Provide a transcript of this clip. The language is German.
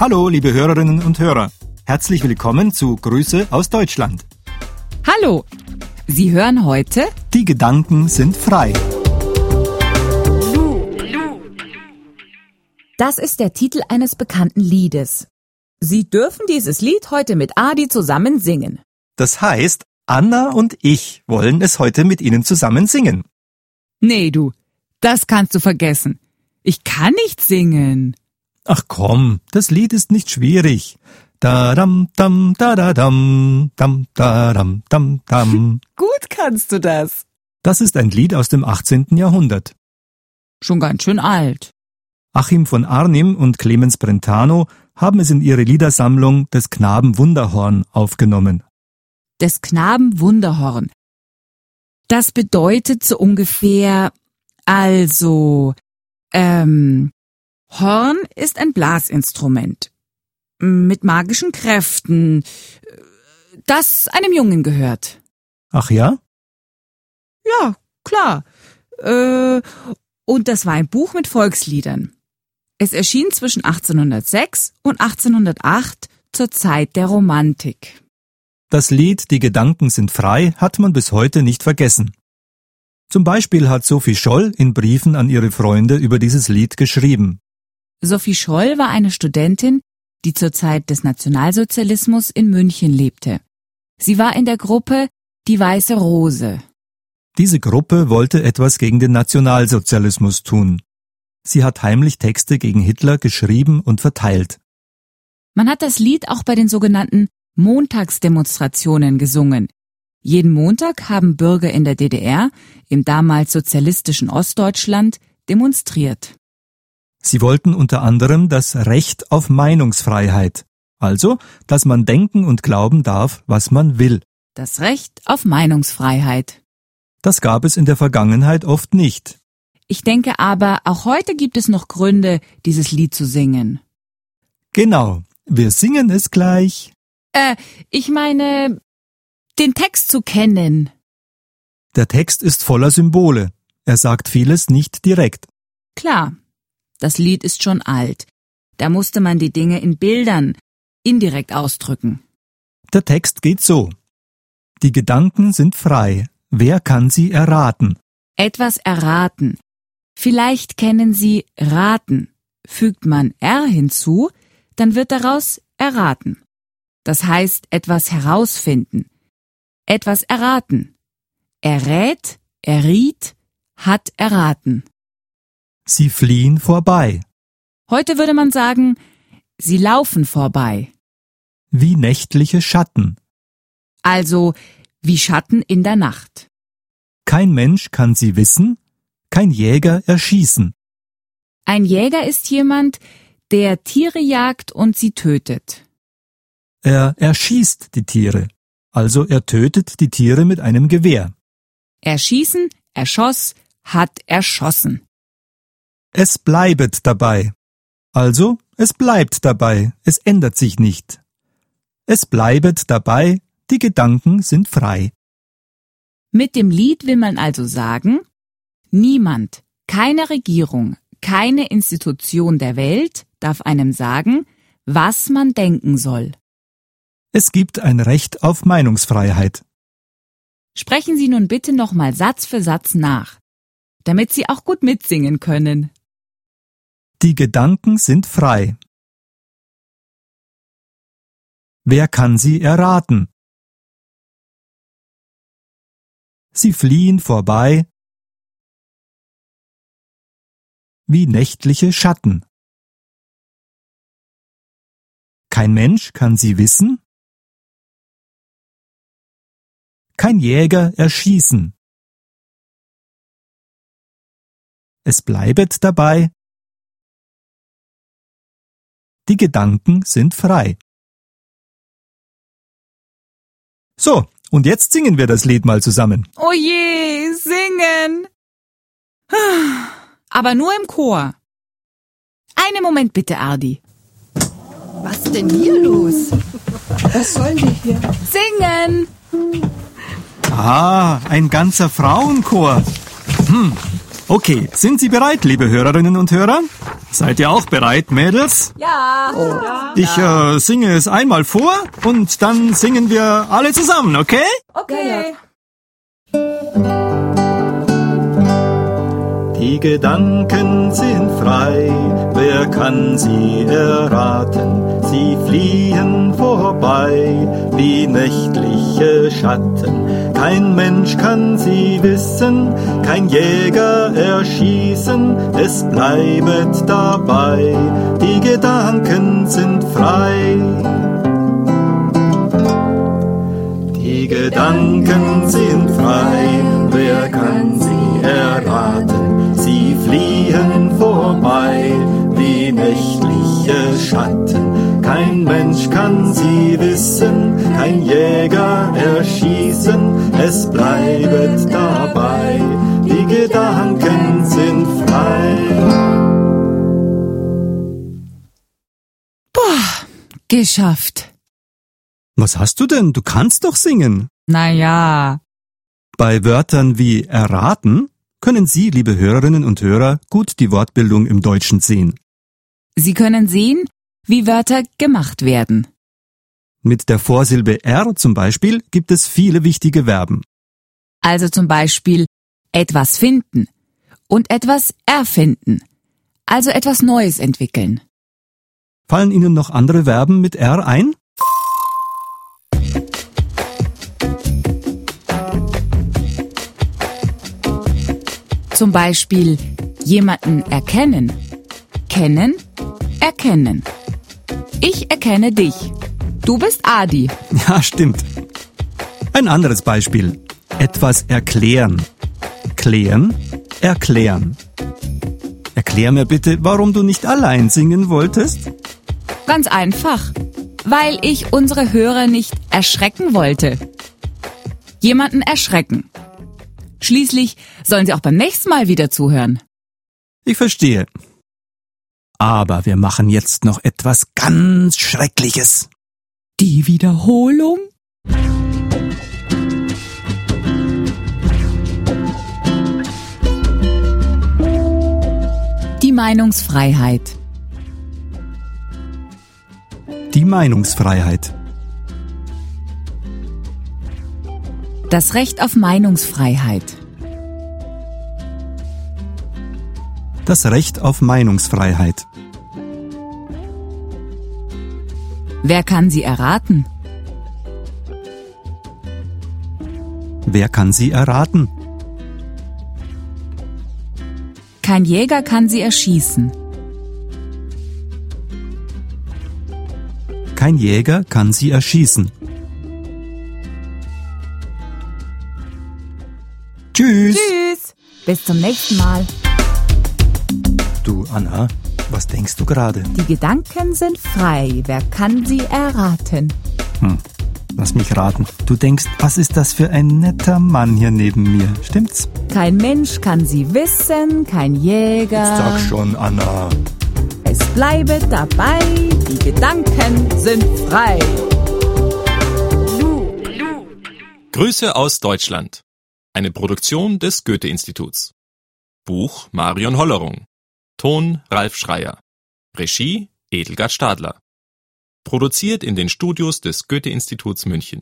Hallo, liebe Hörerinnen und Hörer. Herzlich willkommen zu Grüße aus Deutschland. Hallo, Sie hören heute Die Gedanken sind frei. Das ist der Titel eines bekannten Liedes. Sie dürfen dieses Lied heute mit Adi zusammen singen. Das heißt, Anna und ich wollen es heute mit Ihnen zusammen singen. Nee, du, das kannst du vergessen. Ich kann nicht singen. Ach komm, das Lied ist nicht schwierig. Da dam dam da da dam dam da dam dam dam. Gut kannst du das. Das ist ein Lied aus dem 18. Jahrhundert. Schon ganz schön alt. Achim von Arnim und Clemens Brentano haben es in ihre Liedersammlung des Knaben Wunderhorn aufgenommen. Des Knaben Wunderhorn. Das bedeutet so ungefähr, also, ähm, Horn ist ein Blasinstrument mit magischen Kräften, das einem Jungen gehört. Ach ja? Ja, klar. Äh, und das war ein Buch mit Volksliedern. Es erschien zwischen 1806 und 1808 zur Zeit der Romantik. Das Lied Die Gedanken sind frei hat man bis heute nicht vergessen. Zum Beispiel hat Sophie Scholl in Briefen an ihre Freunde über dieses Lied geschrieben. Sophie Scholl war eine Studentin, die zur Zeit des Nationalsozialismus in München lebte. Sie war in der Gruppe Die Weiße Rose. Diese Gruppe wollte etwas gegen den Nationalsozialismus tun. Sie hat heimlich Texte gegen Hitler geschrieben und verteilt. Man hat das Lied auch bei den sogenannten Montagsdemonstrationen gesungen. Jeden Montag haben Bürger in der DDR, im damals sozialistischen Ostdeutschland, demonstriert. Sie wollten unter anderem das Recht auf Meinungsfreiheit, also, dass man denken und glauben darf, was man will. Das Recht auf Meinungsfreiheit. Das gab es in der Vergangenheit oft nicht. Ich denke aber, auch heute gibt es noch Gründe, dieses Lied zu singen. Genau, wir singen es gleich. Äh, ich meine, den Text zu kennen. Der Text ist voller Symbole. Er sagt vieles nicht direkt. Klar, das Lied ist schon alt. Da musste man die Dinge in Bildern indirekt ausdrücken. Der Text geht so. Die Gedanken sind frei. Wer kann sie erraten? Etwas erraten. Vielleicht kennen Sie raten. Fügt man R hinzu, dann wird daraus erraten. Das heißt etwas herausfinden. Etwas erraten. Errät, erriet, hat erraten. Sie fliehen vorbei. Heute würde man sagen, sie laufen vorbei. Wie nächtliche Schatten. Also wie Schatten in der Nacht. Kein Mensch kann sie wissen, kein Jäger erschießen. Ein Jäger ist jemand, der Tiere jagt und sie tötet. Er erschießt die Tiere, also er tötet die Tiere mit einem Gewehr. Erschießen, erschoss, hat erschossen. Es bleibet dabei. Also, es bleibt dabei, es ändert sich nicht. Es bleibet dabei, die Gedanken sind frei. Mit dem Lied will man also sagen, niemand, keine Regierung, keine Institution der Welt darf einem sagen, was man denken soll. Es gibt ein Recht auf Meinungsfreiheit. Sprechen Sie nun bitte nochmal Satz für Satz nach, damit Sie auch gut mitsingen können. Die Gedanken sind frei. Wer kann sie erraten? Sie fliehen vorbei wie nächtliche Schatten. Kein Mensch kann sie wissen, kein Jäger erschießen. Es bleibet dabei, die Gedanken sind frei. So, und jetzt singen wir das Lied mal zusammen. Oh je, singen! Aber nur im Chor. Einen Moment bitte, Ardi. Was ist denn hier los? Was sollen die hier? Singen! Ah, ein ganzer Frauenchor. Hm. Okay, sind Sie bereit, liebe Hörerinnen und Hörer? Seid ihr auch bereit, Mädels? Ja. Ich äh, singe es einmal vor und dann singen wir alle zusammen, okay? Okay. Die Gedanken sind frei, wer kann sie erraten? Sie fliehen vorbei wie nächtliche Schatten. Kein Mensch kann sie wissen, kein Jäger erschießen, es bleibet dabei. Die Gedanken sind frei. Die Gedanken sind frei, wer kann sie erraten? Fliehen vorbei wie nächtliche Schatten. Kein Mensch kann sie wissen, kein Jäger erschießen, es bleibet dabei. Die Gedanken sind frei. Geschafft. Was hast du denn? Du kannst doch singen. Naja. Bei Wörtern wie erraten können Sie, liebe Hörerinnen und Hörer, gut die Wortbildung im Deutschen sehen. Sie können sehen, wie Wörter gemacht werden. Mit der Vorsilbe R zum Beispiel gibt es viele wichtige Verben. Also zum Beispiel etwas finden und etwas erfinden. Also etwas Neues entwickeln. Fallen Ihnen noch andere Verben mit R ein? Zum Beispiel jemanden erkennen. Kennen, erkennen. Ich erkenne dich. Du bist Adi. Ja, stimmt. Ein anderes Beispiel. Etwas erklären. Klären, erklären. Erklär mir bitte, warum du nicht allein singen wolltest? Ganz einfach. Weil ich unsere Hörer nicht erschrecken wollte. Jemanden erschrecken. Schließlich sollen sie auch beim nächsten Mal wieder zuhören. Ich verstehe. Aber wir machen jetzt noch etwas ganz Schreckliches. Die Wiederholung? Die Meinungsfreiheit. Die Meinungsfreiheit. Das Recht auf Meinungsfreiheit. Das Recht auf Meinungsfreiheit. Wer kann sie erraten? Wer kann sie erraten? Kein Jäger kann sie erschießen. Kein Jäger kann sie erschießen. Bis zum nächsten Mal. Du, Anna, was denkst du gerade? Die Gedanken sind frei. Wer kann sie erraten? Lass mich raten. Du denkst, was ist das für ein netter Mann hier neben mir? Stimmt's? Kein Mensch kann sie wissen, kein Jäger. schon, Anna. Es bleibe dabei, die Gedanken sind frei. Grüße aus Deutschland. Eine Produktion des Goethe-Instituts. Buch Marion Hollerung. Ton Ralf Schreier. Regie Edelgard Stadler. Produziert in den Studios des Goethe-Instituts München.